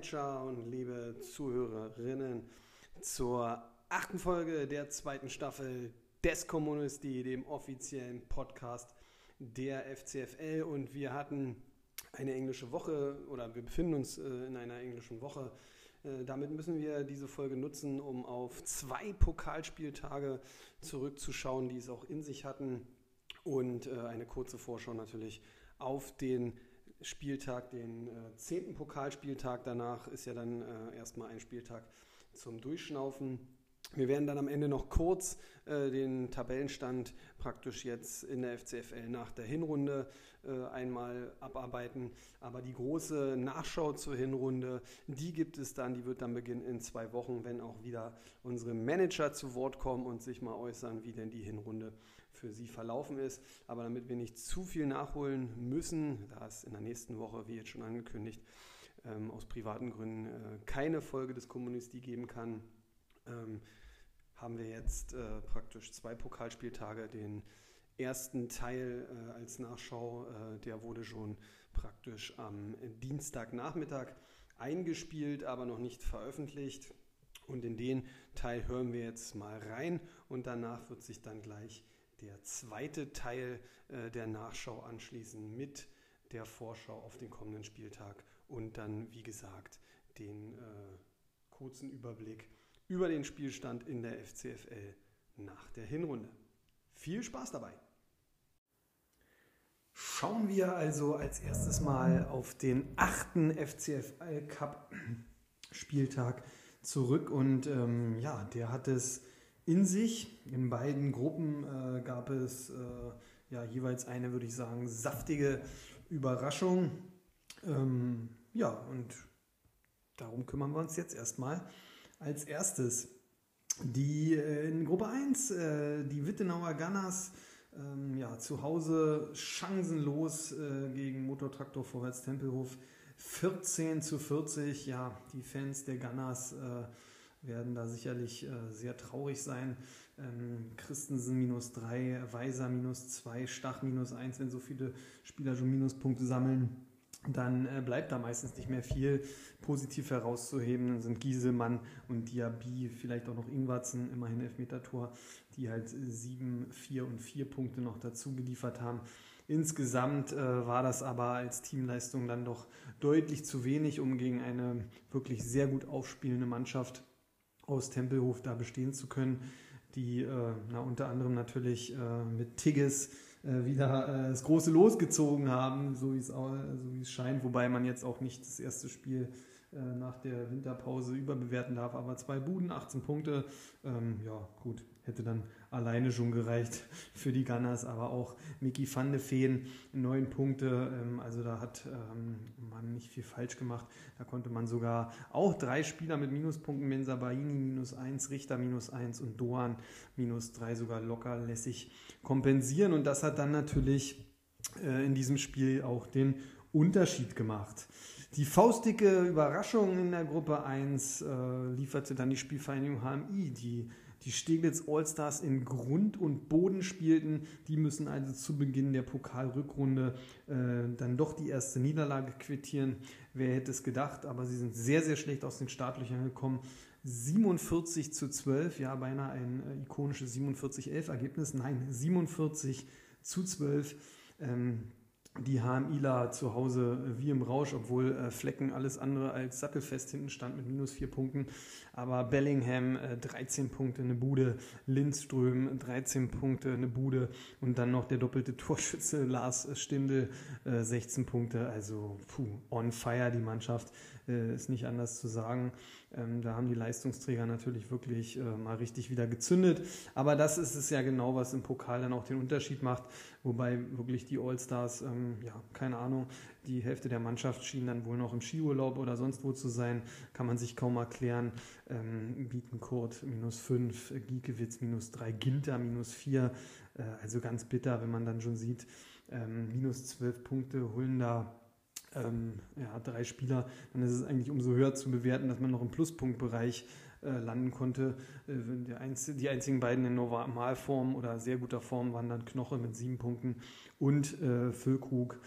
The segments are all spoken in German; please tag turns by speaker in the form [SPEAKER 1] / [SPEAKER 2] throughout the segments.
[SPEAKER 1] Manager und liebe Zuhörerinnen, zur achten Folge der zweiten Staffel des Kommunisti, dem offiziellen Podcast der FCFL. Und wir hatten eine englische Woche oder wir befinden uns äh, in einer englischen Woche. Äh, damit müssen wir diese Folge nutzen, um auf zwei Pokalspieltage zurückzuschauen, die es auch in sich hatten. Und äh, eine kurze Vorschau natürlich auf den Spieltag, den äh, zehnten Pokalspieltag. Danach ist ja dann äh, erstmal ein Spieltag zum Durchschnaufen. Wir werden dann am Ende noch kurz äh, den Tabellenstand praktisch jetzt in der FCFL nach der Hinrunde äh, einmal abarbeiten. Aber die große Nachschau zur Hinrunde, die gibt es dann, die wird dann beginnen in zwei Wochen, wenn auch wieder unsere Manager zu Wort kommen und sich mal äußern, wie denn die Hinrunde für sie verlaufen ist. Aber damit wir nicht zu viel nachholen müssen, da es in der nächsten Woche, wie jetzt schon angekündigt, ähm, aus privaten Gründen äh, keine Folge des Kommunistie geben kann, ähm, haben wir jetzt äh, praktisch zwei Pokalspieltage. Den ersten Teil äh, als Nachschau, äh, der wurde schon praktisch am Dienstagnachmittag eingespielt, aber noch nicht veröffentlicht. Und in den Teil hören wir jetzt mal rein und danach wird sich dann gleich der zweite Teil äh, der Nachschau anschließen mit der Vorschau auf den kommenden Spieltag und dann, wie gesagt, den äh, kurzen Überblick über den Spielstand in der FCFL nach der Hinrunde. Viel Spaß dabei! Schauen wir also als erstes mal auf den achten FCFL Cup Spieltag zurück und ähm, ja, der hat es in sich. In beiden Gruppen äh, gab es äh, ja jeweils eine, würde ich sagen, saftige Überraschung. Ähm, ja, und darum kümmern wir uns jetzt erstmal. Als erstes die äh, in Gruppe 1, äh, die Wittenauer Gunners. Ähm, ja, zu Hause chancenlos äh, gegen Motortraktor Vorwärts Tempelhof 14 zu 40. Ja, die Fans der Gunners werden da sicherlich sehr traurig sein. Ähm, Christensen minus 3, Weiser minus 2, Stach minus 1, wenn so viele Spieler schon Minuspunkte sammeln. Dann äh, bleibt da meistens nicht mehr viel positiv herauszuheben. Dann sind Gieselmann und Diaby, vielleicht auch noch Ingwarzen, immerhin Elfmeter-Tor, die halt 7, 4 und 4 Punkte noch dazu geliefert haben. Insgesamt äh, war das aber als Teamleistung dann doch deutlich zu wenig, um gegen eine wirklich sehr gut aufspielende Mannschaft aus Tempelhof da bestehen zu können, die äh, na, unter anderem natürlich äh, mit Tigges äh, wieder äh, das große Los gezogen haben, so wie es scheint, wobei man jetzt auch nicht das erste Spiel äh, nach der Winterpause überbewerten darf, aber zwei Buden, 18 Punkte, ähm, ja gut, hätte dann alleine schon gereicht für die Gunners, aber auch Mickey van de Feen, neun Punkte, ähm, also da hat ähm, man nicht viel falsch gemacht, da konnte man sogar auch drei Spieler mit Minuspunkten, Mensa Baini minus eins, Richter minus eins und Doan minus drei sogar locker lässig kompensieren. Und das hat dann natürlich äh, in diesem Spiel auch den Unterschied gemacht. Die faustdicke Überraschung in der Gruppe 1 äh, lieferte dann die Spielvereinigung HMI, die die Steglitz Allstars in Grund und Boden spielten. Die müssen also zu Beginn der Pokalrückrunde äh, dann doch die erste Niederlage quittieren. Wer hätte es gedacht, aber sie sind sehr, sehr schlecht aus den Startlöchern gekommen. 47 zu 12, ja, beinahe ein äh, ikonisches 47-11 Ergebnis. Nein, 47 zu 12. Ähm, die HMIler zu Hause wie im Rausch, obwohl äh, Flecken alles andere als sattelfest hinten stand mit minus vier Punkten. Aber Bellingham äh, 13 Punkte, eine Bude, Lindström 13 Punkte, eine Bude und dann noch der doppelte Torschütze Lars Stindl äh, 16 Punkte. Also puh, on fire die Mannschaft, äh, ist nicht anders zu sagen. Ähm, da haben die Leistungsträger natürlich wirklich äh, mal richtig wieder gezündet. Aber das ist es ja genau, was im Pokal dann auch den Unterschied macht. Wobei wirklich die Allstars, ähm, ja, keine Ahnung, die Hälfte der Mannschaft schien dann wohl noch im Skiurlaub oder sonst wo zu sein. Kann man sich kaum erklären. Ähm, Bietenkurt minus 5, Giekewitz minus 3, Ginter minus 4. Äh, also ganz bitter, wenn man dann schon sieht, ähm, minus 12 Punkte holen da ähm, ja, drei Spieler, dann ist es eigentlich umso höher zu bewerten, dass man noch im Pluspunktbereich äh, landen konnte. Äh, Einz die einzigen beiden in Normalform oder sehr guter Form waren dann Knoche mit sieben Punkten und äh, Füllkrug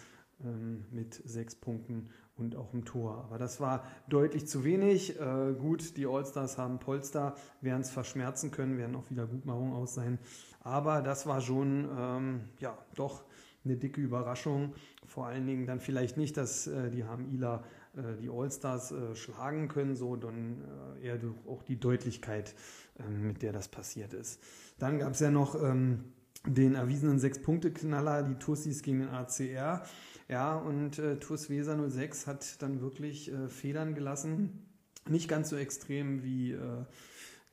[SPEAKER 1] ähm, mit sechs Punkten und auch im Tor. Aber das war deutlich zu wenig. Äh, gut, die Allstars haben Polster, werden es verschmerzen können, werden auch wieder Gutmachung aus sein. Aber das war schon, ähm, ja, doch eine dicke Überraschung. Vor allen Dingen dann vielleicht nicht, dass äh, die haben Ila äh, die Allstars äh, schlagen können, sondern äh, eher auch die Deutlichkeit, ähm, mit der das passiert ist. Dann gab es ja noch ähm, den erwiesenen Sechs-Punkte-Knaller, die Tussis gegen den ACR. Ja, und äh, TuS Weser 06 hat dann wirklich äh, Federn gelassen. Nicht ganz so extrem wie äh,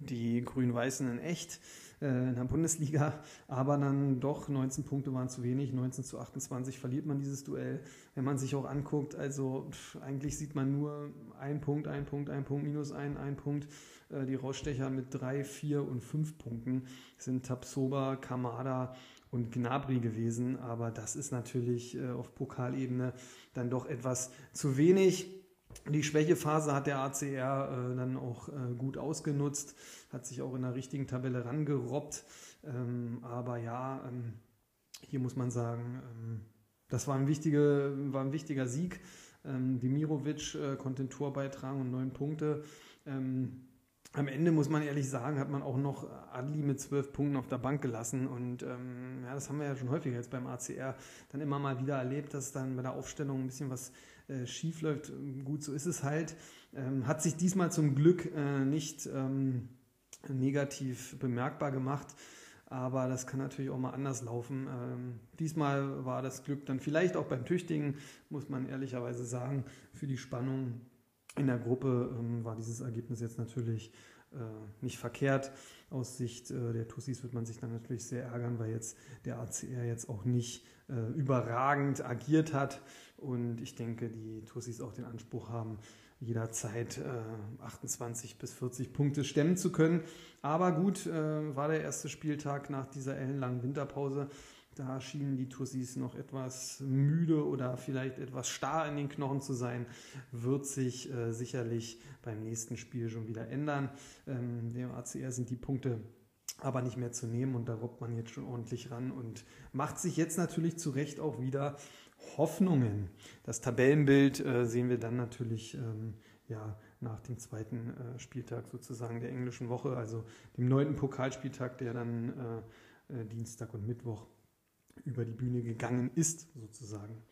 [SPEAKER 1] die Grün-Weißen in echt äh, in der Bundesliga, aber dann doch 19 Punkte waren zu wenig, 19 zu 28 verliert man dieses Duell. Wenn man sich auch anguckt, also pff, eigentlich sieht man nur ein Punkt, ein Punkt, ein Punkt, minus ein, ein Punkt. Äh, die Rausstecher mit drei, vier und fünf Punkten sind Tapsoba, Kamada und Gnabry gewesen, aber das ist natürlich äh, auf Pokalebene dann doch etwas zu wenig. Die Schwächephase hat der ACR äh, dann auch äh, gut ausgenutzt, hat sich auch in der richtigen Tabelle rangerobbt. Ähm, aber ja, ähm, hier muss man sagen, ähm, das war ein, wichtige, war ein wichtiger Sieg. Ähm, Dimirovic äh, konnte ein Tor beitragen und neun Punkte. Ähm, am Ende muss man ehrlich sagen, hat man auch noch Adli mit zwölf Punkten auf der Bank gelassen. Und ähm, ja, das haben wir ja schon häufiger jetzt beim ACR dann immer mal wieder erlebt, dass dann bei der Aufstellung ein bisschen was äh, schief läuft. Gut, so ist es halt. Ähm, hat sich diesmal zum Glück äh, nicht ähm, negativ bemerkbar gemacht. Aber das kann natürlich auch mal anders laufen. Ähm, diesmal war das Glück dann vielleicht auch beim Tüchtigen, muss man ehrlicherweise sagen, für die Spannung in der Gruppe ähm, war dieses Ergebnis jetzt natürlich äh, nicht verkehrt. Aus Sicht äh, der Tussis wird man sich dann natürlich sehr ärgern, weil jetzt der ACR jetzt auch nicht äh, überragend agiert hat. Und ich denke, die Tussis auch den Anspruch haben, jederzeit 28 bis 40 Punkte stemmen zu können. Aber gut, war der erste Spieltag nach dieser ellenlangen Winterpause. Da schienen die Tussis noch etwas müde oder vielleicht etwas starr in den Knochen zu sein. Wird sich äh, sicherlich beim nächsten Spiel schon wieder ändern. Ähm, dem ACR sind die Punkte aber nicht mehr zu nehmen und da robbt man jetzt schon ordentlich ran und macht sich jetzt natürlich zu Recht auch wieder Hoffnungen. Das Tabellenbild äh, sehen wir dann natürlich ähm, ja, nach dem zweiten äh, Spieltag sozusagen der englischen Woche, also dem neunten Pokalspieltag, der dann äh, äh Dienstag und Mittwoch über die Bühne gegangen ist, sozusagen.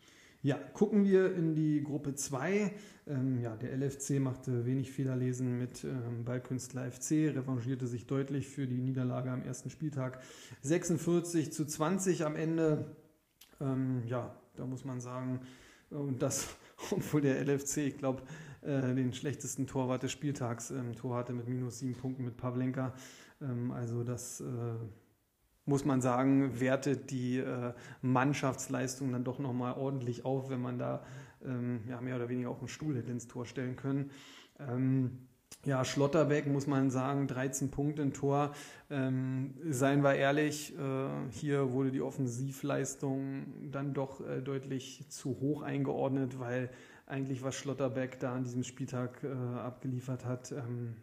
[SPEAKER 1] Ja, gucken wir in die Gruppe 2. Ähm, ja, der LFC machte wenig Fehlerlesen mit ähm, Ballkünstler FC, revanchierte sich deutlich für die Niederlage am ersten Spieltag. 46 zu 20 am Ende. Ähm, ja, da muss man sagen, und das, obwohl der LFC, ich glaube, äh, den schlechtesten Torwart des Spieltags im Tor hatte mit minus sieben Punkten mit Pavlenka. Ähm, also das äh, muss man sagen, wertet die äh, Mannschaftsleistung dann doch nochmal ordentlich auf, wenn man da ähm, ja, mehr oder weniger auch einen Stuhl hätte ins Tor stellen können. Ähm, ja, Schlotterbeck muss man sagen, 13 Punkte im Tor. Ähm, seien wir ehrlich, äh, hier wurde die Offensivleistung dann doch äh, deutlich zu hoch eingeordnet, weil eigentlich was Schlotterbeck da an diesem Spieltag äh, abgeliefert hat, ähm,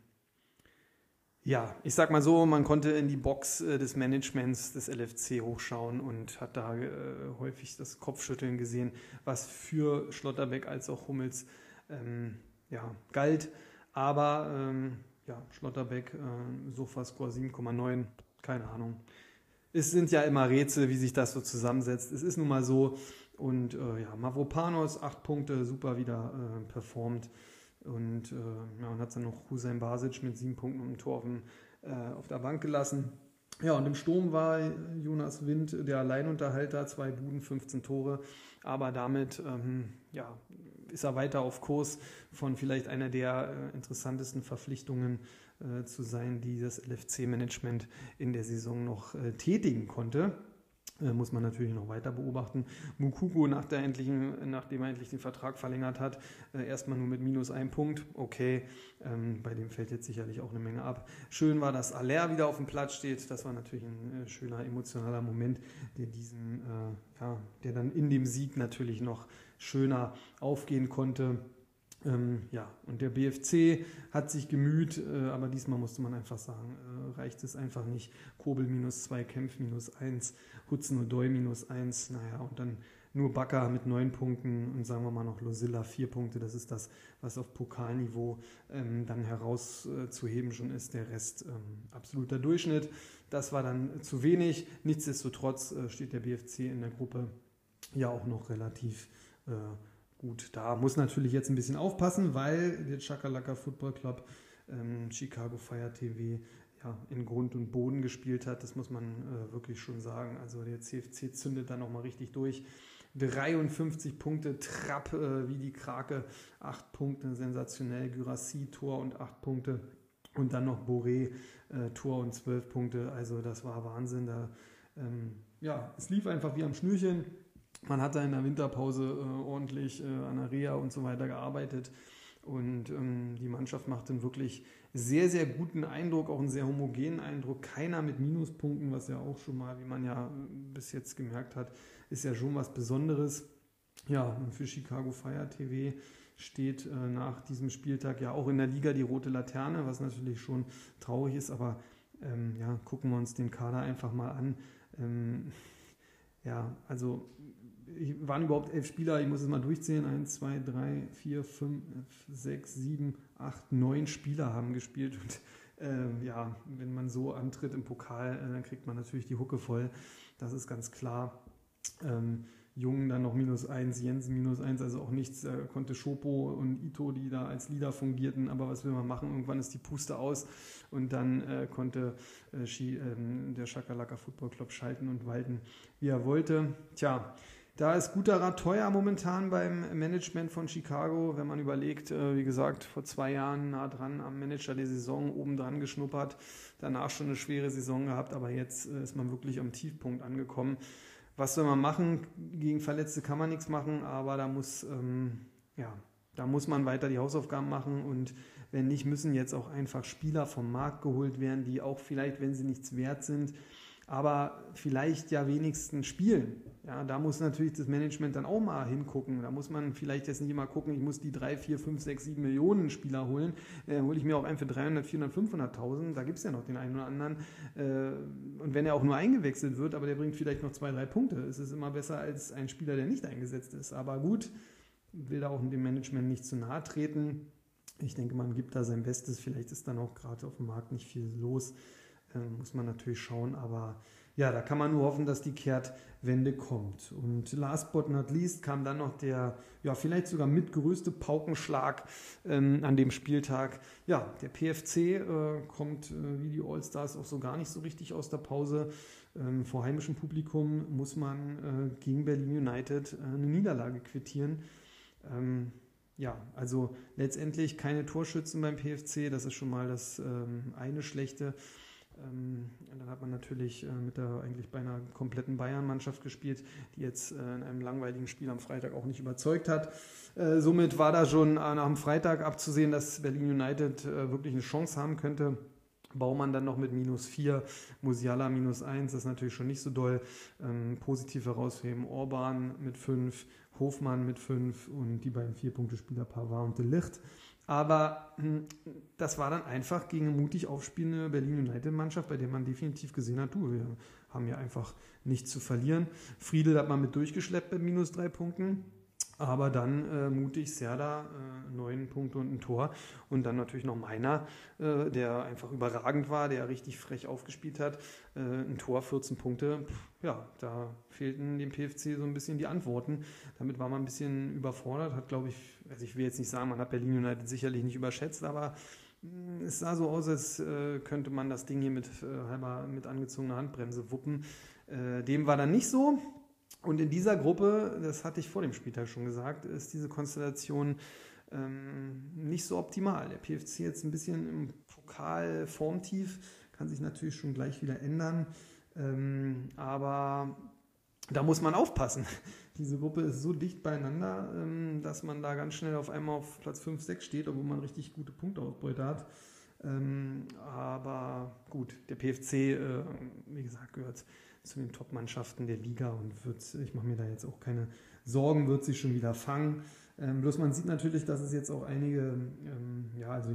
[SPEAKER 1] ja, ich sag mal so, man konnte in die Box äh, des Managements des LFC hochschauen und hat da äh, häufig das Kopfschütteln gesehen, was für Schlotterbeck als auch Hummels ähm, ja, galt. Aber ähm, ja, Schlotterbeck, äh, Sofascore 7,9, keine Ahnung. Es sind ja immer Rätsel, wie sich das so zusammensetzt. Es ist nun mal so. Und äh, ja, Mavropanos, 8 Punkte, super wieder äh, performt. Und äh, ja, und hat dann noch Hussein Basic mit sieben Punkten im Tor auf, dem, äh, auf der Bank gelassen. Ja, und im Sturm war Jonas Wind der Alleinunterhalter, zwei Buden, 15 Tore. Aber damit ähm, ja, ist er weiter auf Kurs von vielleicht einer der äh, interessantesten Verpflichtungen äh, zu sein, die das LFC-Management in der Saison noch äh, tätigen konnte. Muss man natürlich noch weiter beobachten. Mukuku, nach der endlichen, nachdem er endlich den Vertrag verlängert hat, erstmal nur mit minus einem Punkt. Okay, ähm, bei dem fällt jetzt sicherlich auch eine Menge ab. Schön war, dass Aller wieder auf dem Platz steht. Das war natürlich ein schöner emotionaler Moment, der diesen, ja, der dann in dem Sieg natürlich noch schöner aufgehen konnte. Ähm, ja, und der BFC hat sich gemüht, äh, aber diesmal musste man einfach sagen, äh, reicht es einfach nicht. Kobel minus 2, Kempf minus 1, Hutzen und Doi minus 1, naja, und dann nur Bakker mit neun Punkten und sagen wir mal noch Losilla vier Punkte. Das ist das, was auf Pokalniveau ähm, dann herauszuheben schon ist. Der Rest ähm, absoluter Durchschnitt. Das war dann zu wenig. Nichtsdestotrotz äh, steht der BFC in der Gruppe ja auch noch relativ äh, gut da. Muss natürlich jetzt ein bisschen aufpassen, weil der Chakalaka Football Club ähm, Chicago Fire TV ja, in Grund und Boden gespielt hat. Das muss man äh, wirklich schon sagen. Also der CFC zündet da nochmal richtig durch. 53 Punkte, Trapp äh, wie die Krake, 8 Punkte, sensationell, Gyrassi, Tor und 8 Punkte und dann noch Boré, äh, Tor und 12 Punkte, also das war Wahnsinn. Da, ähm, ja, es lief einfach wie am Schnürchen. Man hat da in der Winterpause äh, ordentlich äh, an der Reha und so weiter gearbeitet und ähm, die Mannschaft macht einen wirklich sehr, sehr guten Eindruck, auch einen sehr homogenen Eindruck. Keiner mit Minuspunkten, was ja auch schon mal, wie man ja bis jetzt gemerkt hat, ist ja schon was Besonderes. Ja, für Chicago Fire TV steht äh, nach diesem Spieltag ja auch in der Liga die rote Laterne, was natürlich schon traurig ist, aber ähm, ja, gucken wir uns den Kader einfach mal an. Ähm, ja, also waren überhaupt elf Spieler, ich muss es mal durchzählen, eins, zwei, drei, vier, fünf, sechs, sieben, acht, neun Spieler haben gespielt. Und äh, ja, wenn man so antritt im Pokal, äh, dann kriegt man natürlich die Hucke voll, das ist ganz klar. Ähm, Jungen dann noch minus eins, Jensen minus eins, also auch nichts, äh, konnte Schopo und Ito, die da als Leader fungierten, aber was will man machen? Irgendwann ist die Puste aus. Und dann äh, konnte äh, Ski, ähm, der Schakalaka Football Club schalten und walten, wie er wollte. Tja, da ist guter Rat teuer momentan beim Management von Chicago, wenn man überlegt, äh, wie gesagt, vor zwei Jahren nah dran am Manager der Saison oben dran geschnuppert, danach schon eine schwere Saison gehabt, aber jetzt äh, ist man wirklich am Tiefpunkt angekommen. Was soll man machen? Gegen Verletzte kann man nichts machen, aber da muss, ähm, ja, da muss man weiter die Hausaufgaben machen und wenn nicht, müssen jetzt auch einfach Spieler vom Markt geholt werden, die auch vielleicht, wenn sie nichts wert sind, aber vielleicht ja wenigstens spielen. Ja, da muss natürlich das Management dann auch mal hingucken. Da muss man vielleicht jetzt nicht immer gucken, ich muss die 3, 4, 5, 6, 7 Millionen Spieler holen. Äh, hole ich mir auch einen für 300, 400, 500.000. Da gibt es ja noch den einen oder anderen. Äh, und wenn er auch nur eingewechselt wird, aber der bringt vielleicht noch zwei, drei Punkte, ist es immer besser als ein Spieler, der nicht eingesetzt ist. Aber gut, will da auch dem Management nicht zu nahe treten. Ich denke, man gibt da sein Bestes. Vielleicht ist dann auch gerade auf dem Markt nicht viel los. Äh, muss man natürlich schauen, aber ja, da kann man nur hoffen, dass die Kehrtwende kommt. Und last but not least kam dann noch der, ja, vielleicht sogar mitgrößte Paukenschlag ähm, an dem Spieltag. Ja, der PFC äh, kommt äh, wie die All-Stars auch so gar nicht so richtig aus der Pause. Ähm, vor heimischem Publikum muss man äh, gegen Berlin United äh, eine Niederlage quittieren. Ähm, ja, also letztendlich keine Torschützen beim PFC, das ist schon mal das ähm, eine Schlechte. Ähm, dann hat man natürlich äh, mit der eigentlich beinahe kompletten Bayern-Mannschaft gespielt, die jetzt äh, in einem langweiligen Spiel am Freitag auch nicht überzeugt hat. Äh, somit war da schon nach dem Freitag abzusehen, dass Berlin United wirklich eine Chance haben könnte. Baumann dann noch mit minus 4, Musiala minus 1, das ist natürlich schon nicht so doll. Ähm, positiv herausheben, Orban mit 5, Hofmann mit 5 und die beiden Vier-Punkte-Spieler Pavard und De Licht. Aber hm, das war dann einfach gegen eine mutig aufspielende Berlin United-Mannschaft, bei der man definitiv gesehen hat, du, wir haben ja einfach nichts zu verlieren. Friedel hat man mit durchgeschleppt bei minus drei Punkten. Aber dann äh, mutig Serda, äh, neun Punkte und ein Tor. Und dann natürlich noch meiner, äh, der einfach überragend war, der richtig frech aufgespielt hat. Äh, ein Tor, 14 Punkte. Pff, ja, da fehlten dem PFC so ein bisschen die Antworten. Damit war man ein bisschen überfordert. Hat, glaube ich, also ich will jetzt nicht sagen, man hat Berlin United sicherlich nicht überschätzt, aber mh, hm, es sah so aus, als äh, könnte man das Ding hier mit äh, halber mit angezogener Handbremse wuppen. dem war dann nicht so. Und in dieser Gruppe, das hatte ich vor dem Spieltag schon gesagt, ist diese Konstellation ähm, nicht so optimal. Der PFC jetzt ein bisschen im Pokal formtief, kann sich natürlich schon gleich wieder ändern. Ähm, aber da muss man aufpassen. Diese Gruppe ist so dicht beieinander, ähm, dass man da ganz schnell auf einmal auf Platz 5, 6 steht, obwohl man richtig gute Punkteausbeute hat. Ähm, aber gut, der PFC, äh, wie gesagt, gehört zu den Top-Mannschaften der Liga und wird, ich mache mir da jetzt auch keine Sorgen, wird sich schon wieder fangen. Ähm, bloß man sieht natürlich, dass es jetzt auch einige, ähm, ja, also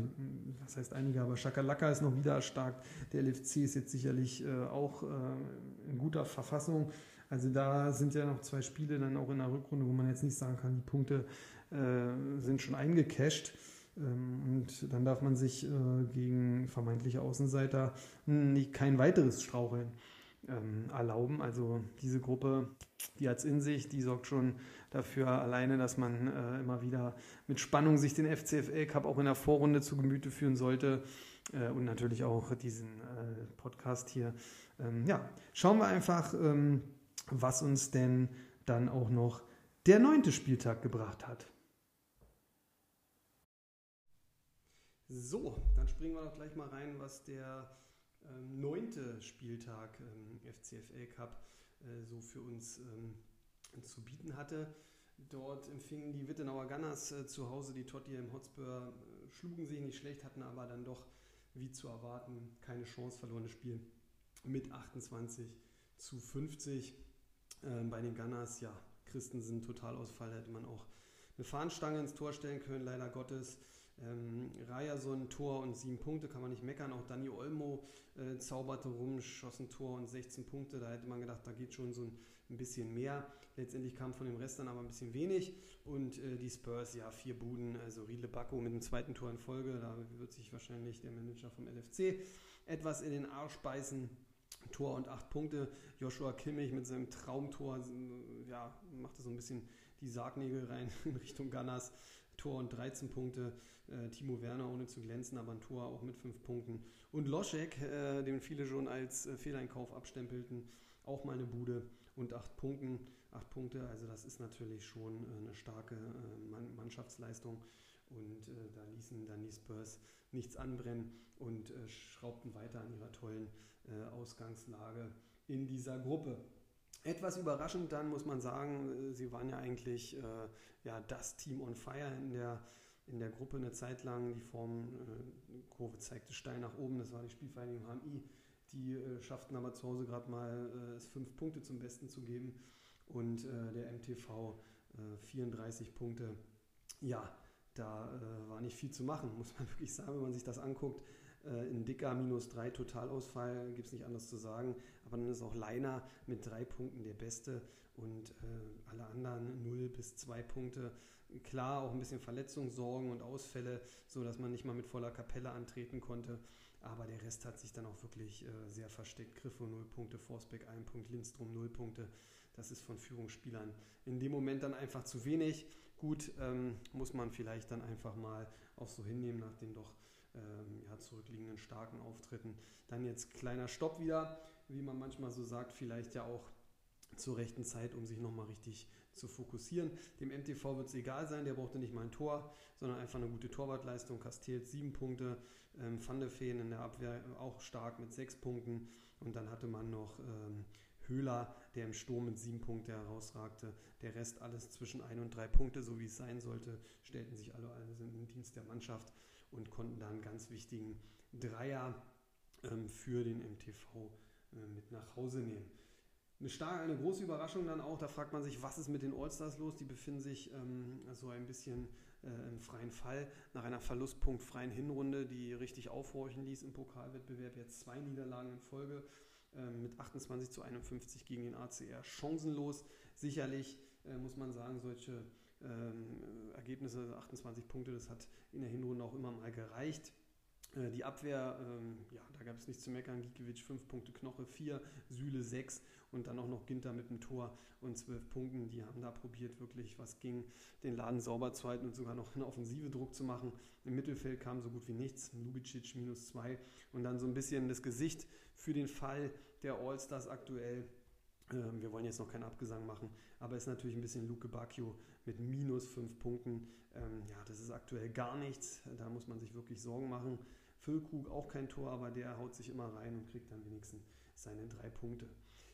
[SPEAKER 1] was heißt einige, aber Schakalaka ist noch wieder stark. Der LFC ist jetzt sicherlich äh, auch äh, in guter Verfassung. Also da sind ja noch zwei Spiele dann auch in der Rückrunde, wo man jetzt nicht sagen kann, die Punkte äh, sind schon eingecasht. Ähm, und dann darf man sich äh, gegen vermeintliche Außenseiter nicht, kein weiteres Straucheln ähm, erlauben. Also diese Gruppe, die hat es in sich, die sorgt schon dafür alleine, dass man äh, immer wieder mit Spannung sich den FCFL Cup auch in der Vorrunde zu Gemüte führen sollte. Äh, und natürlich auch diesen äh, Podcast hier. Ähm, ja, schauen wir einfach, ähm, was uns denn dann auch noch der neunte Spieltag gebracht hat. So, dann springen wir doch gleich mal rein, was der neunte Spieltag ähm, FCFL Cup äh, so für uns ähm, zu bieten hatte. Dort empfingen die Wittenauer Gunners äh, zu Hause die Tottenham Hotspur, äh, schlugen sich nicht schlecht, hatten aber dann doch, wie zu erwarten, keine Chance verloren. Das Spiel mit 28 zu 50. Ähm, bei den Gunners, ja, Christensen Totalausfall, hätte man auch eine Fahnenstange ins Tor stellen können, leider Gottes. Ähm, Rajason Tor und sieben Punkte, kann man nicht meckern. Auch Dani Olmo äh, zauberte rum, schoss ein Tor und 16 Punkte. Da hätte man gedacht, da geht schon so ein, ein bisschen mehr. Letztendlich kam von dem Rest dann aber ein bisschen wenig. Und äh, die Spurs, ja, vier Buden. Also Riedle Bacco mit dem zweiten Tor in Folge. Da wird sich wahrscheinlich der Manager vom LFC etwas in den Arsch beißen. Tor und acht Punkte. Joshua Kimmich mit seinem Traumtor ja, machte so ein bisschen die Sargnägel rein in Richtung Gunners. Tor und 13 Punkte. Äh, Timo Werner ohne zu glänzen, aber ein Tor auch mit 5 Punkten. Und Loschek, äh, den viele schon als äh, Fehleinkauf abstempelten, auch mal eine Bude und 8 Punkten. 8 Punkte, also das ist natürlich schon äh, eine starke äh, Mannschaftsleistung. Und äh, da ließen dann die Spurs nichts anbrennen und schraubten weiter an ihrer tollen Ausgangslage in dieser Gruppe. Etwas überraschend dann muss man sagen, sie waren ja eigentlich äh, ja, das Team on Fire in der, in der Gruppe eine Zeit lang. Die Formkurve äh, zeigte steil nach oben, das war die Spielvereinigung HMI. Die äh, schafften aber zu Hause gerade mal es fünf Punkte zum Besten zu geben und der MTV 34 Punkte. Ja, da war nicht viel zu machen, muss man wirklich sagen, wenn man sich das anguckt. Äh, in dicker minus 3 Totalausfall, gibt es nicht anders zu sagen. Aber dann ist auch Leiner mit drei Punkten der Beste und äh, alle anderen 0 bis 2 Punkte. Klar, auch ein bisschen Verletzungssorgen und Ausfälle, so dass man nicht mal mit voller Kapelle antreten konnte. Aber der Rest hat sich dann auch wirklich äh, sehr versteckt. Griffo 0 Punkte, Forsbeck 1 Punkt, Lindstrom 0 Punkte. Das ist von Führungsspielern in dem Moment dann einfach zu wenig. Gut, ähm, muss man vielleicht dann einfach mal auch so hinnehmen nach den doch ähm, ja, zurückliegenden starken Auftritten. Dann jetzt kleiner Stopp wieder, wie man manchmal so sagt, vielleicht ja auch zur rechten Zeit, um sich nochmal richtig zu fokussieren. Dem MTV wird es egal sein, der brauchte nicht mal ein Tor, sondern einfach eine gute Torwartleistung. Castells sieben Punkte, ähm, Van de Feen in der Abwehr auch stark mit sechs Punkten und dann hatte man noch ähm, Höhler, der im Sturm mit sieben Punkten herausragte. Der Rest alles zwischen ein und drei Punkte, so wie es sein sollte, stellten sich alle, sind im Dienst der Mannschaft und konnten da einen ganz wichtigen Dreier ähm, für den MTV äh, mit nach Hause nehmen. Eine, starke, eine große Überraschung dann auch, da fragt man sich, was ist mit den Allstars los? Die befinden sich ähm, so ein bisschen äh, im freien Fall nach einer verlustpunktfreien Hinrunde, die richtig aufhorchen ließ im Pokalwettbewerb. Jetzt zwei Niederlagen in Folge äh, mit 28 zu 51 gegen den ACR. Chancenlos. Sicherlich äh, muss man sagen, solche ähm, Ergebnisse, 28 Punkte, das hat in der Hinrunde auch immer mal gereicht. Äh, die Abwehr, ähm, ja, da gab es nichts zu meckern. Gikiewicz 5 Punkte, Knoche 4, Sühle 6 und dann auch noch Ginter mit dem Tor und 12 Punkten. Die haben da probiert, wirklich was ging, den Laden sauber zu halten und sogar noch eine Offensive Druck zu machen. Im Mittelfeld kam so gut wie nichts. Lubicic minus 2 und dann so ein bisschen das Gesicht für den Fall der Allstars aktuell. Ähm, wir wollen jetzt noch keinen Abgesang machen, aber ist natürlich ein bisschen Luke Bacchio mit minus 5 Punkten. Ähm, ja, das ist aktuell gar nichts. Da muss man sich wirklich Sorgen machen. Füllkrug auch kein Tor, aber der haut sich immer rein und kriegt dann wenigstens seine drei Punkte.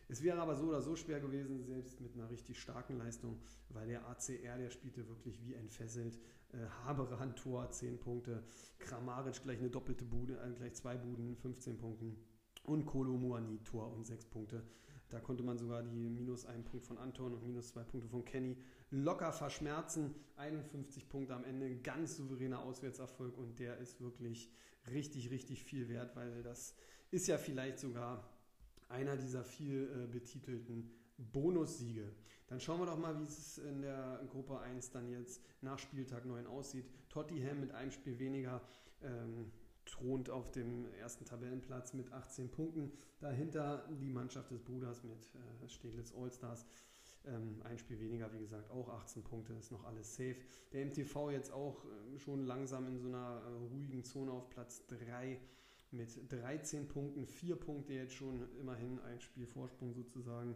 [SPEAKER 1] Es wäre aber so oder so schwer gewesen, selbst mit einer richtig starken Leistung, weil der ACR, der spielte wirklich wie entfesselt. Äh, Haberan Tor, 10 Punkte. Kramaric gleich eine doppelte Bude, äh, gleich zwei Buden, 15 Punkten. Und Kolo Muani Tor und 6 Punkte. Da konnte man sogar die minus einen Punkt von Anton und minus zwei Punkte von Kenny locker verschmerzen. 51 Punkte am Ende, ganz souveräner Auswärtserfolg und der ist wirklich richtig, richtig viel wert, weil das ist ja vielleicht sogar einer dieser viel äh, betitelten Bonussiege. Dann schauen wir doch mal, wie es in der Gruppe 1 dann jetzt nach Spieltag 9 aussieht. Tottenham mit einem Spiel weniger ähm, thront auf dem ersten Tabellenplatz mit 18 Punkten. Dahinter die Mannschaft des Bruders mit äh, Steglitz Allstars. Ähm, ein Spiel weniger, wie gesagt, auch 18 Punkte, ist noch alles safe. Der MTV jetzt auch äh, schon langsam in so einer äh, ruhigen Zone auf Platz 3 mit 13 Punkten, 4 Punkte jetzt schon, immerhin ein Spiel Vorsprung sozusagen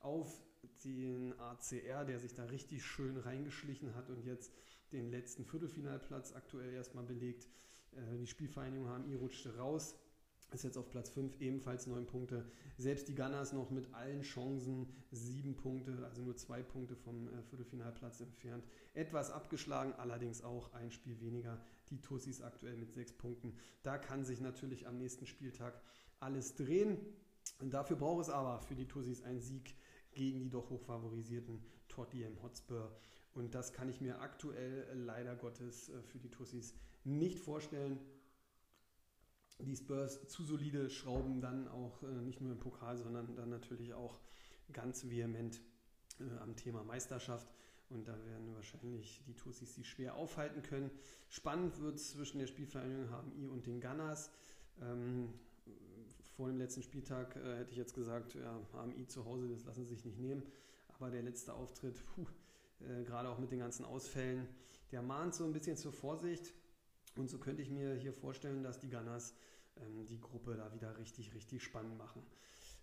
[SPEAKER 1] auf den ACR, der sich da richtig schön reingeschlichen hat und jetzt den letzten Viertelfinalplatz aktuell erstmal belegt. Äh, die Spielvereinigung HMI rutschte raus, ist jetzt auf Platz 5, ebenfalls 9 Punkte. Selbst die Gunners noch mit allen Chancen 7 Punkte, also nur 2 Punkte vom äh, Viertelfinalplatz entfernt. Etwas abgeschlagen, allerdings auch ein Spiel weniger. Die Tussis aktuell mit 6 Punkten. Da kann sich natürlich am nächsten Spieltag alles drehen. Und dafür braucht es aber für die Tussis einen Sieg gegen die doch hochfavorisierten Tottenham Hotspur. Und das kann ich mir aktuell leider Gottes äh, für die Tussis nicht vorstellen. Die Spurs zu solide schrauben dann auch äh, nicht nur im Pokal, sondern dann natürlich auch ganz vehement äh, am Thema Meisterschaft. Und da werden wahrscheinlich die Tussis sie schwer aufhalten können. Spannend wird es zwischen der Spielvereinigung HMI und den Gunners. Ähm, vor dem letzten Spieltag äh, hätte ich jetzt gesagt, ja, HMI zu Hause, das lassen sie sich nicht nehmen. Aber der letzte Auftritt, puh, äh, gerade auch mit den ganzen Ausfällen, der mahnt so ein bisschen zur Vorsicht. Und so könnte ich mir hier vorstellen, dass die Gunners ähm, die Gruppe da wieder richtig, richtig spannend machen.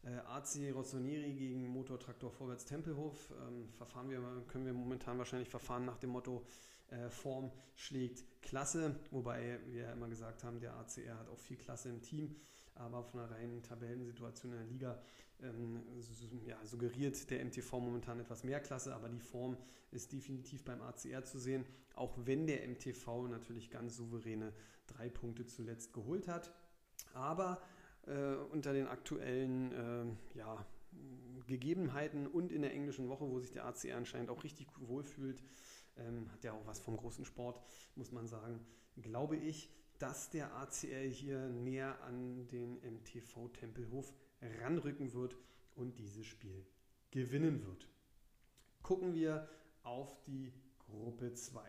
[SPEAKER 1] Äh, AC Rossoneri gegen Motortraktor Vorwärts Tempelhof. Ähm, verfahren wir, können wir momentan wahrscheinlich verfahren nach dem Motto äh, Form schlägt Klasse, wobei wir ja immer gesagt haben, der ACR hat auch viel Klasse im Team aber von einer reinen Tabellensituation in der Liga ähm, ja, suggeriert der MTV momentan etwas mehr Klasse, aber die Form ist definitiv beim ACR zu sehen, auch wenn der MTV natürlich ganz souveräne drei Punkte zuletzt geholt hat. Aber äh, unter den aktuellen äh, ja, Gegebenheiten und in der englischen Woche, wo sich der ACR anscheinend auch richtig wohlfühlt, ähm, hat ja auch was vom großen Sport, muss man sagen, glaube ich, dass der ACL hier näher an den MTV Tempelhof ranrücken wird und dieses Spiel gewinnen wird. Gucken wir auf die Gruppe 2.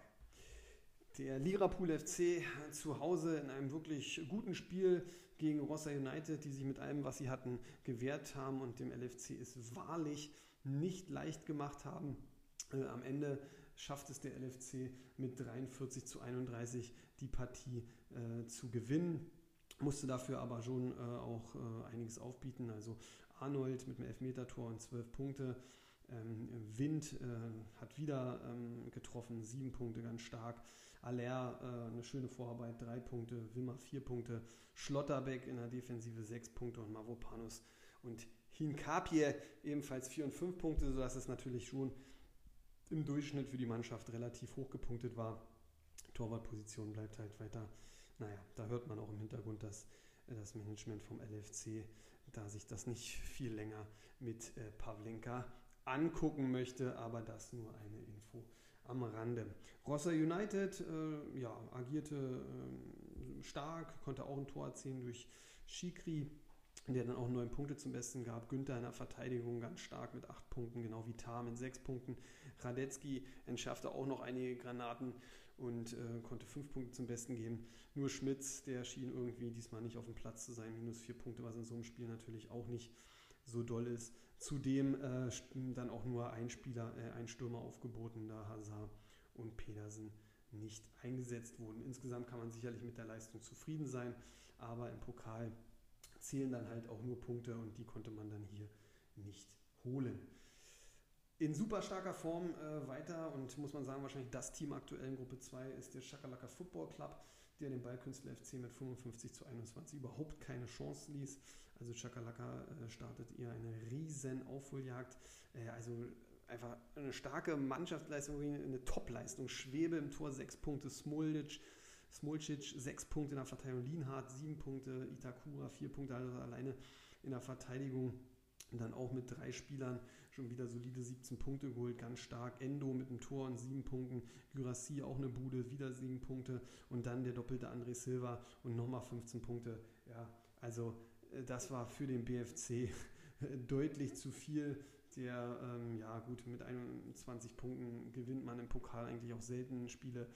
[SPEAKER 1] Der Lirapool FC zu Hause in einem wirklich guten Spiel gegen Rossa United, die sich mit allem, was sie hatten, gewehrt haben und dem LFC es wahrlich nicht leicht gemacht haben. Äh, am Ende schafft es der LFC mit 43 zu 31 die Partie äh, zu gewinnen. Musste dafür aber schon äh, auch äh, einiges aufbieten. Also Arnold mit einem Elfmetertor und 12 Punkte. Ähm, Wind äh, hat wieder ähm, getroffen, sieben Punkte, ganz stark. Aller äh, eine schöne Vorarbeit, drei Punkte. Wimmer vier Punkte. Schlotterbeck in der Defensive sechs Punkte und Mavropanos und Hinkapie ebenfalls vier und fünf Punkte, sodass es natürlich schon im Durchschnitt für die Mannschaft relativ hoch gepunktet war. Torwartposition bleibt halt weiter. Naja, da hört man auch im Hintergrund, dass äh, das Management vom LFC, da sich das nicht viel länger mit äh, Pavlenka angucken möchte, aber das nur eine Info am Rande. Rossa United äh, ja, agierte äh, stark, konnte auch ein Tor erzielen durch Schikri der dann auch neun Punkte zum Besten gab. Günther in der Verteidigung ganz stark mit acht Punkten, genau wie Tar mit sechs Punkten. Radetzky entschärfte auch noch einige Granaten und äh, konnte fünf Punkte zum Besten geben. Nur Schmitz, der schien irgendwie diesmal nicht auf dem Platz zu sein, minus vier Punkte, was in so einem Spiel natürlich auch nicht so doll ist. Zudem äh, dann auch nur ein Spieler, äh, ein Stürmer aufgeboten, da Hazard und Pedersen nicht eingesetzt wurden. Insgesamt kann man sicherlich mit der Leistung zufrieden sein, aber im Pokal zählen dann halt auch nur Punkte und die konnte man dann hier nicht holen. In super starker Form äh, weiter und muss man sagen, wahrscheinlich das Team aktuell in Gruppe 2 ist der Chakalaka Football Club, der den Ballkünstler FC mit 55 zu 21 überhaupt keine Chance ließ. Also Chakalaka äh, startet eher eine riesen Aufholjagd. Äh, also einfach eine starke Mannschaftsleistung, eine Topleistung. Schwebe im Tor, 6 Punkte, Smoldic Smolcic sechs Punkte in der Verteidigung, Lienhardt sieben Punkte, Itakura vier Punkte, also alleine in der Verteidigung. Dann auch mit drei Spielern schon wieder solide 17 Punkte geholt, ganz stark. Endo mit einem Tor und sieben Punkten. Gyrassi auch eine Bude, wieder sieben Punkte. Und dann der doppelte André Silva und nochmal 15 Punkte. Ja, also äh, das war für den BFC deutlich zu viel. Der, ähm, ja gut, mit 21 Punkten gewinnt man im Pokal eigentlich auch selten Spiele,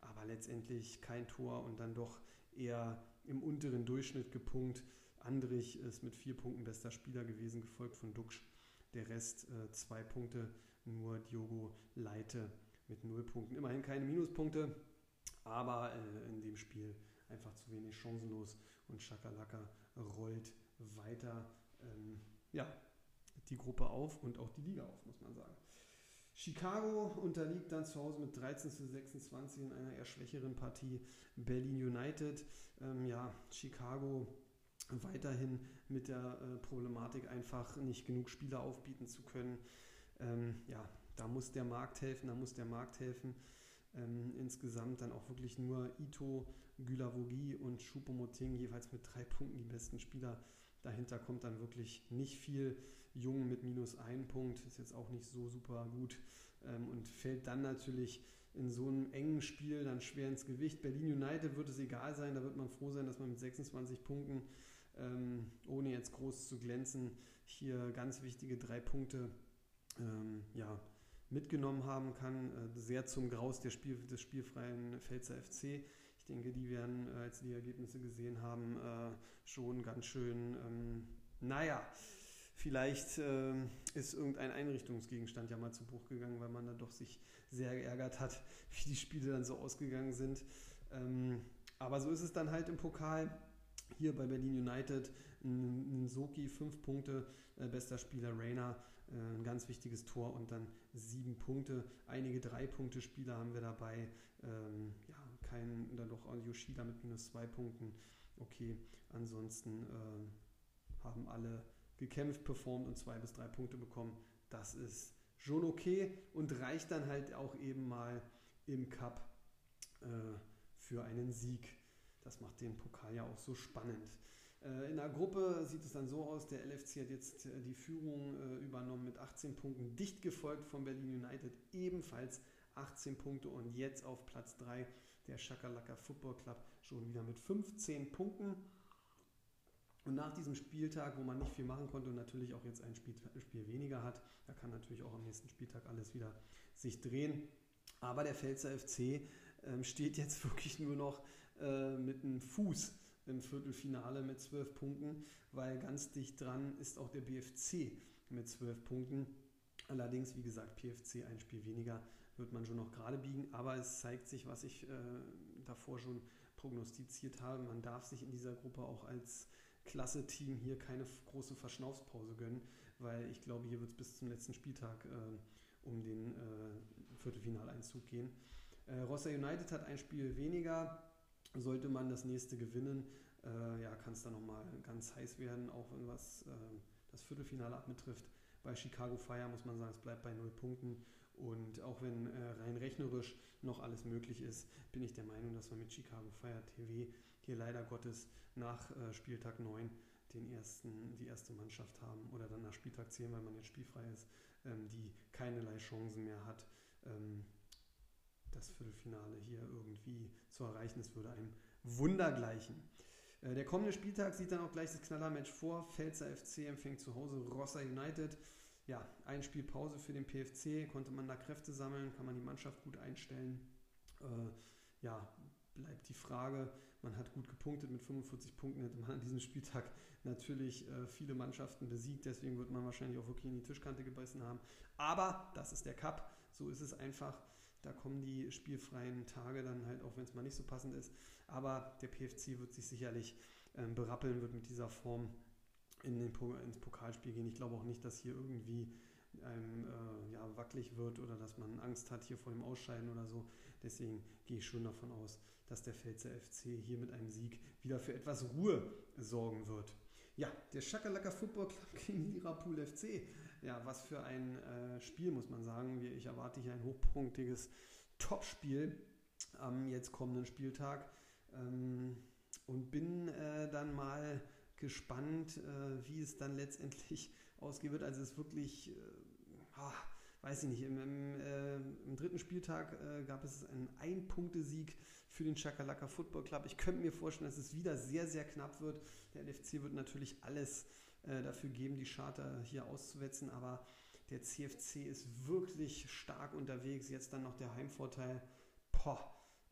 [SPEAKER 1] aber letztendlich kein Tor und dann doch eher im unteren Durchschnitt gepunkt. Andrich ist mit vier Punkten bester Spieler gewesen, gefolgt von Duxch. Der Rest äh, zwei Punkte, nur Diogo Leite mit null Punkten. Immerhin keine Minuspunkte, aber äh, in dem Spiel einfach zu wenig chancenlos und Schakalaka rollt weiter ähm, ja, die Gruppe auf und auch die Liga auf, muss man sagen. Chicago unterliegt dann zu Hause mit 13 zu 26 in einer eher schwächeren Partie. Berlin United, ähm, ja, Chicago weiterhin mit der äh, Problematik einfach nicht genug Spieler aufbieten zu können. Ähm, ja, da muss der Markt helfen, da muss der Markt helfen. Ähm, insgesamt dann auch wirklich nur Ito, Gülavogi und Choupo-Moting jeweils mit drei Punkten die besten Spieler. Dahinter kommt dann wirklich nicht viel. Jung mit minus ein Punkt ist jetzt auch nicht so super gut ähm, und fällt dann natürlich in so einem engen Spiel dann schwer ins Gewicht. Berlin United wird es egal sein, da wird man froh sein, dass man mit 26 Punkten, ähm, ohne jetzt groß zu glänzen, hier ganz wichtige drei Punkte ähm, ja, mitgenommen haben kann. Äh, sehr zum Graus der Spiel, des spielfreien Pfälzer FC. Ich denke, die werden, äh, als die Ergebnisse gesehen haben, äh, schon ganz schön, ähm, naja, vielleicht äh, ist irgendein Einrichtungsgegenstand ja mal zu Bruch gegangen, weil man da doch sich sehr geärgert hat, wie die Spiele dann so ausgegangen sind. Ähm, aber so ist es dann halt im Pokal. Hier bei Berlin United, Nsoki, fünf Punkte, äh, bester Spieler Rainer, äh, ein ganz wichtiges Tor und dann sieben Punkte. Einige Drei-Punkte-Spieler haben wir dabei. Ähm, ja, kein, dann doch Yoshida mit minus zwei Punkten. Okay, ansonsten äh, haben alle gekämpft, performt und zwei bis drei Punkte bekommen. Das ist schon okay und reicht dann halt auch eben mal im Cup äh, für einen Sieg. Das macht den Pokal ja auch so spannend. Äh, in der Gruppe sieht es dann so aus, der LFC hat jetzt äh, die Führung äh, übernommen mit 18 Punkten, dicht gefolgt von Berlin United ebenfalls 18 Punkte und jetzt auf Platz 3 der Shakalaka Football Club schon wieder mit 15 Punkten. Und nach diesem Spieltag, wo man nicht viel machen konnte und natürlich auch jetzt ein Spiel, Spiel weniger hat, da kann natürlich auch am nächsten Spieltag alles wieder sich drehen. Aber der Pfälzer FC ähm, steht jetzt wirklich nur noch äh, mit einem Fuß im Viertelfinale mit zwölf Punkten, weil ganz dicht dran ist auch der BFC mit zwölf Punkten. Allerdings, wie gesagt, PFC ein Spiel weniger wird man schon noch gerade biegen, aber es zeigt sich, was ich äh, davor schon prognostiziert habe. Man darf sich in dieser Gruppe auch als Klasse-Team hier keine große Verschnaufspause gönnen, weil ich glaube, hier wird es bis zum letzten Spieltag äh, um den äh, Viertelfinaleinzug gehen. Äh, Rossa United hat ein Spiel weniger. Sollte man das nächste gewinnen, äh, ja, kann es dann nochmal ganz heiß werden, auch was äh, das Viertelfinale abbetrifft. Bei Chicago Fire muss man sagen, es bleibt bei null Punkten. Und auch wenn äh, rein rechnerisch noch alles möglich ist, bin ich der Meinung, dass wir mit Chicago Fire TV hier leider Gottes nach äh, Spieltag 9 den ersten, die erste Mannschaft haben oder dann nach Spieltag 10, weil man jetzt spielfrei ist, ähm, die keinerlei Chancen mehr hat, ähm, das Viertelfinale hier irgendwie zu erreichen. Es würde einem Wunder gleichen. Äh, der kommende Spieltag sieht dann auch gleich das Knallermatch vor. Pfälzer FC empfängt zu Hause Rossa United. Ja, ein Spiel Pause für den PFC. Konnte man da Kräfte sammeln? Kann man die Mannschaft gut einstellen? Äh, ja, bleibt die Frage. Man hat gut gepunktet. Mit 45 Punkten hätte man an diesem Spieltag natürlich äh, viele Mannschaften besiegt. Deswegen wird man wahrscheinlich auch wirklich in die Tischkante gebeißen haben. Aber das ist der Cup. So ist es einfach. Da kommen die spielfreien Tage dann halt, auch wenn es mal nicht so passend ist. Aber der PFC wird sich sicherlich ähm, berappeln, wird mit dieser Form in den, ins Pokalspiel gehen. Ich glaube auch nicht, dass hier irgendwie einem äh, ja, wackelig wird oder dass man Angst hat hier vor dem Ausscheiden oder so. Deswegen gehe ich schon davon aus, dass der Pfälzer FC hier mit einem Sieg wieder für etwas Ruhe sorgen wird. Ja, der Schakalaka Football Club gegen Liverpool FC. Ja, was für ein äh, Spiel, muss man sagen. Ich erwarte hier ein hochpunktiges Topspiel am jetzt kommenden Spieltag ähm, und bin äh, dann mal gespannt, äh, wie es dann letztendlich ausgehen wird. Also es ist wirklich, äh, ah, weiß ich nicht, im, im, äh, im dritten Spieltag äh, gab es einen Ein-Punkte-Sieg für den Chakalaka Football Club. Ich könnte mir vorstellen, dass es wieder sehr, sehr knapp wird. Der LFC wird natürlich alles äh, dafür geben, die Charter hier auszuwetzen. Aber der CFC ist wirklich stark unterwegs. Jetzt dann noch der Heimvorteil. Poh.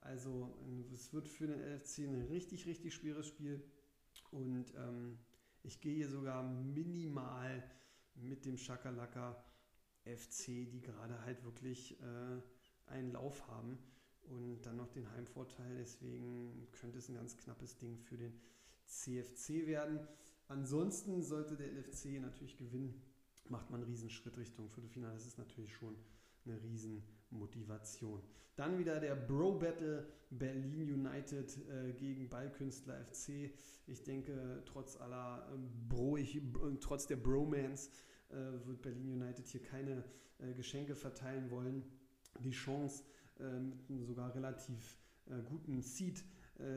[SPEAKER 1] Also es wird für den LFC ein richtig, richtig schweres Spiel. Und ähm, ich gehe hier sogar minimal mit dem Schakalaka FC, die gerade halt wirklich äh, einen Lauf haben und dann noch den Heimvorteil. Deswegen könnte es ein ganz knappes Ding für den CFC werden. Ansonsten sollte der LFC natürlich gewinnen, macht man einen Riesenschritt Richtung Viertelfinale. Das ist natürlich schon eine Riesenmotivation. Dann wieder der Bro Battle Berlin United äh, gegen Ballkünstler FC. Ich denke, trotz aller äh, Broig, trotz der Bromance äh, wird Berlin United hier keine äh, Geschenke verteilen wollen. Die Chance, äh, mit einem sogar relativ äh, guten Seed,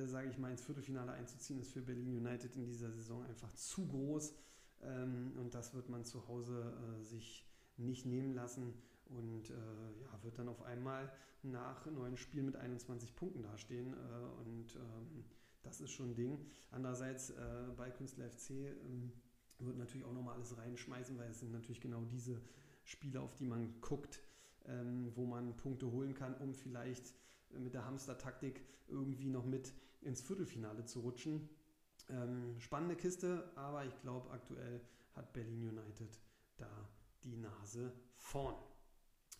[SPEAKER 1] sage ich mal, ins Viertelfinale einzuziehen, ist für Berlin United in dieser Saison einfach zu groß. Ähm, und das wird man zu Hause sich nicht nehmen lassen und äh, ja, wird dann auf einmal nach neun Spielen mit 21 Punkten dastehen. Äh, und ähm, das ist schon ein Ding. Andererseits äh, bei Künstler FC ähm, wird natürlich auch nochmal alles reinschmeißen, weil es sind natürlich genau diese Spiele, auf die man guckt, ähm, wo man Punkte holen kann, um vielleicht mit der Hamster-Taktik irgendwie noch mit ins Viertelfinale zu rutschen. Ähm, spannende Kiste, aber ich glaube, aktuell hat Berlin United da die Nase vorn.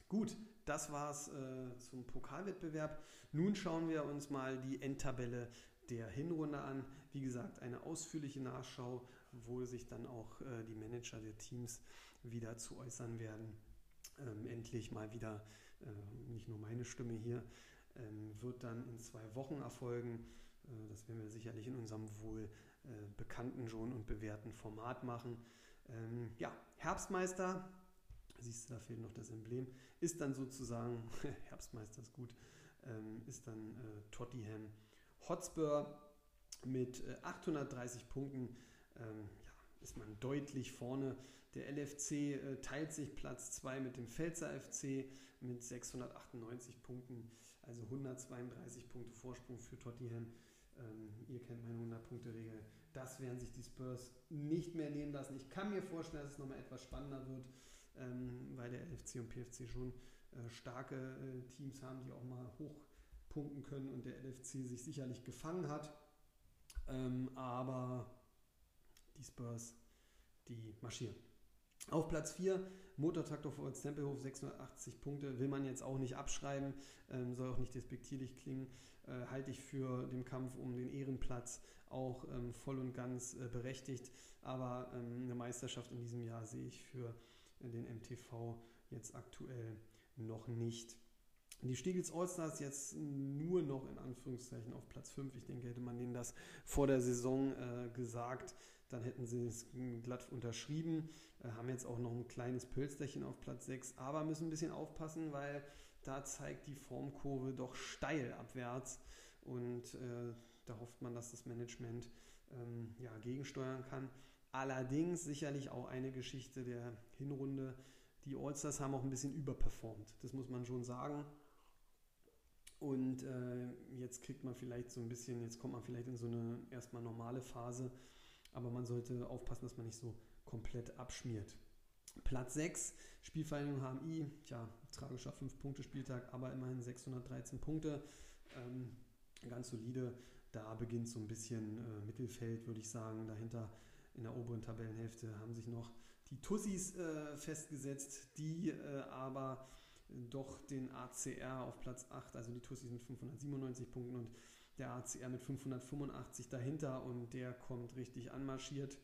[SPEAKER 1] Gut, das war's äh, zum Pokalwettbewerb. Nun schauen wir uns mal die Endtabelle der Hinrunde an. Wie gesagt, eine ausführliche Nachschau, wo sich dann auch äh, die Manager der Teams wieder zu äußern werden. Ähm, endlich mal wieder, äh, nicht nur meine Stimme hier, wird dann in zwei Wochen erfolgen. Äh, das werden wir sicherlich in unserem wohl äh, bekannten schon und bewährten Format machen. Ähm, ja, Herbstmeister siehst du, da fehlt noch das Emblem, ist dann sozusagen, Herbstmeister ist gut, ähm, ist dann äh, Tottenham Hotspur mit äh, 830 Punkten. Ähm, ja, ist man deutlich vorne. Der LFC äh, teilt sich Platz 2 mit dem Pfälzer FC mit 698 Punkten, also 132 Punkte Vorsprung für Tottenham. Ähm, ihr kennt meine 100-Punkte-Regel. Das werden sich die Spurs nicht mehr nehmen lassen. Ich kann mir vorstellen, dass es nochmal etwas spannender wird ähm, weil der LFC und PFC schon äh, starke äh, Teams haben, die auch mal hochpunkten können und der LFC sich sicherlich gefangen hat. Ähm, aber die Spurs, die marschieren. Auf Platz 4, Motortraktor vor Tempelhof, 680 Punkte, will man jetzt auch nicht abschreiben, ähm, soll auch nicht despektierlich klingen, äh, halte ich für den Kampf um den Ehrenplatz auch ähm, voll und ganz äh, berechtigt, aber ähm, eine Meisterschaft in diesem Jahr sehe ich für den MTV jetzt aktuell noch nicht. Die Stiegels Allstars jetzt nur noch in Anführungszeichen auf Platz 5. Ich denke, hätte man denen das vor der Saison äh, gesagt, dann hätten sie es glatt unterschrieben. Äh, haben jetzt auch noch ein kleines Pölsterchen auf Platz 6, aber müssen ein bisschen aufpassen, weil da zeigt die Formkurve doch steil abwärts und äh, da hofft man, dass das Management ähm, ja, gegensteuern kann. Allerdings sicherlich auch eine Geschichte der Hinrunde. Die Allstars haben auch ein bisschen überperformt, das muss man schon sagen. Und äh, jetzt kriegt man vielleicht so ein bisschen, jetzt kommt man vielleicht in so eine erstmal normale Phase, aber man sollte aufpassen, dass man nicht so komplett abschmiert. Platz 6, Spielvereinigung HMI, tja, tragischer 5-Punkte-Spieltag, aber immerhin 613 Punkte, ähm, ganz solide. Da beginnt so ein bisschen äh, Mittelfeld, würde ich sagen. Dahinter in der oberen Tabellenhälfte haben sich noch die Tussis äh, festgesetzt, die äh, aber doch den ACR auf Platz 8, also die Tussis mit 597 Punkten und der ACR mit 585 dahinter und der kommt richtig anmarschiert.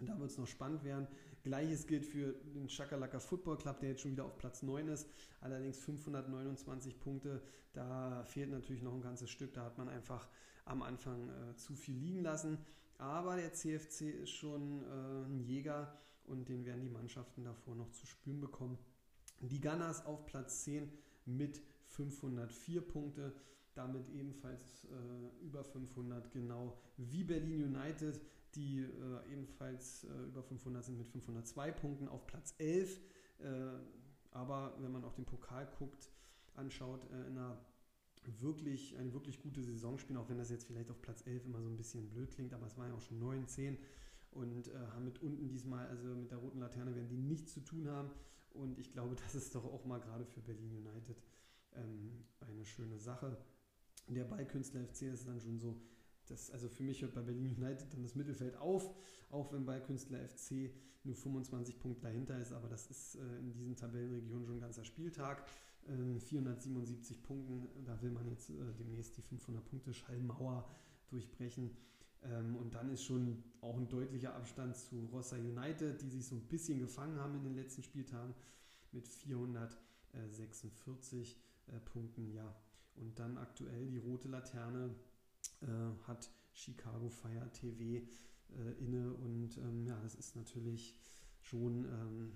[SPEAKER 1] Da wird es noch spannend werden. Gleiches gilt für den Chakalaka Football Club, der jetzt schon wieder auf Platz 9 ist. Allerdings 529 Punkte. Da fehlt natürlich noch ein ganzes Stück. Da hat man einfach am Anfang äh, zu viel liegen lassen. Aber der CFC ist schon äh, ein Jäger und den werden die Mannschaften davor noch zu spüren bekommen. Die Gunners auf Platz 10 mit 504 Punkte damit ebenfalls äh, über 500, genau wie Berlin United, die äh, ebenfalls äh, über 500 sind mit 502 Punkten auf Platz 11. Äh, aber wenn man auch den Pokal guckt, anschaut, äh, in einer wirklich, eine wirklich gute Saison spielen, auch wenn das jetzt vielleicht auf Platz 11 immer so ein bisschen blöd klingt, aber es waren ja auch schon 9, 10 und äh, haben mit unten diesmal, also mit der roten Laterne werden die nichts zu tun haben. Und ich glaube, das ist doch auch mal gerade für Berlin United ähm, eine schöne Sache. Der Ballkünstler FC ist dann schon so, das, also für mich hört bei Berlin United dann das Mittelfeld auf, auch wenn Ballkünstler FC nur 25 Punkte dahinter ist, aber das ist äh, in diesen Tabellenregionen schon ein ganzer Spieltag. Äh, 477 Punkten, da will man jetzt äh, demnächst die 500 Punkte Schallmauer durchbrechen. Ähm, und dann ist schon auch ein deutlicher Abstand zu Rossa United, die sich so ein bisschen gefangen haben in den letzten Spieltagen mit 446 äh, Punkten. Ja, und dann aktuell die rote Laterne äh, hat Chicago Fire TV äh, inne und ähm, ja, das ist natürlich schon ähm,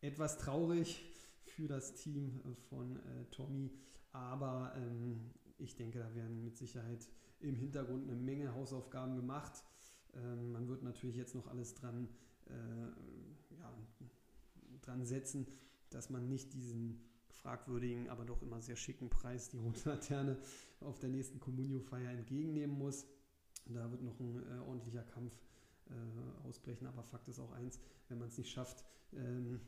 [SPEAKER 1] etwas traurig für das Team äh, von äh, Tommy, aber ähm, ich denke, da werden mit Sicherheit im Hintergrund eine Menge Hausaufgaben gemacht. Ähm, man wird natürlich jetzt noch alles dran, äh, ja, dran setzen, dass man nicht diesen fragwürdigen, aber doch immer sehr schicken Preis, die Rote Laterne, auf der nächsten Communio-Feier entgegennehmen muss. Da wird noch ein äh, ordentlicher Kampf äh, ausbrechen, aber Fakt ist auch eins, wenn man es nicht schafft, ähm,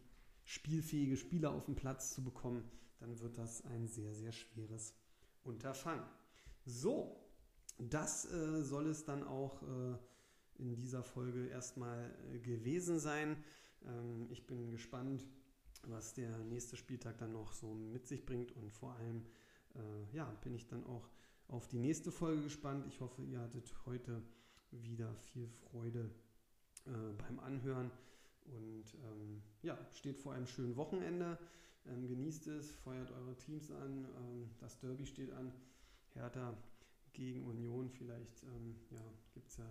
[SPEAKER 1] spielfähige Spieler auf den Platz zu bekommen, dann wird das ein sehr, sehr schweres Unterfangen. So, das äh, soll es dann auch äh, in dieser Folge erstmal äh, gewesen sein. Ähm, ich bin gespannt, was der nächste Spieltag dann noch so mit sich bringt und vor allem äh, ja, bin ich dann auch auf die nächste Folge gespannt. Ich hoffe, ihr hattet heute wieder viel Freude äh, beim Anhören und ähm, ja, steht vor einem schönen Wochenende. Ähm, genießt es, feuert eure Teams an. Ähm, das Derby steht an. Hertha gegen Union. Vielleicht ähm, ja, gibt es ja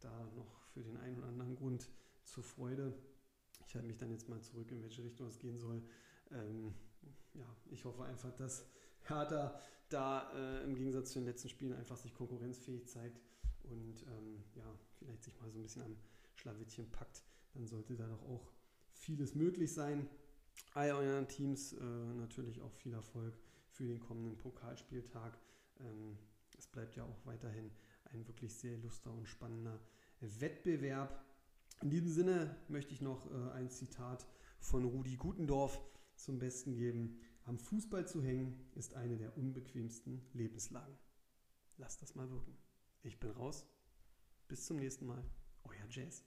[SPEAKER 1] da noch für den einen oder anderen Grund zur Freude. Ich halte mich dann jetzt mal zurück, in welche Richtung es gehen soll. Ähm, ja, ich hoffe einfach, dass Hertha da äh, im Gegensatz zu den letzten Spielen einfach sich konkurrenzfähig zeigt und ähm, ja, vielleicht sich mal so ein bisschen am Schlawittchen packt. Dann sollte da doch auch vieles möglich sein. All euren Teams äh, natürlich auch viel Erfolg für den kommenden Pokalspieltag. Ähm, es bleibt ja auch weiterhin ein wirklich sehr illustrer und spannender Wettbewerb. In diesem Sinne möchte ich noch äh, ein Zitat von Rudi Gutendorf zum Besten geben. Am Fußball zu hängen ist eine der unbequemsten Lebenslagen. Lasst das mal wirken. Ich bin raus. Bis zum nächsten Mal. Euer Jazz.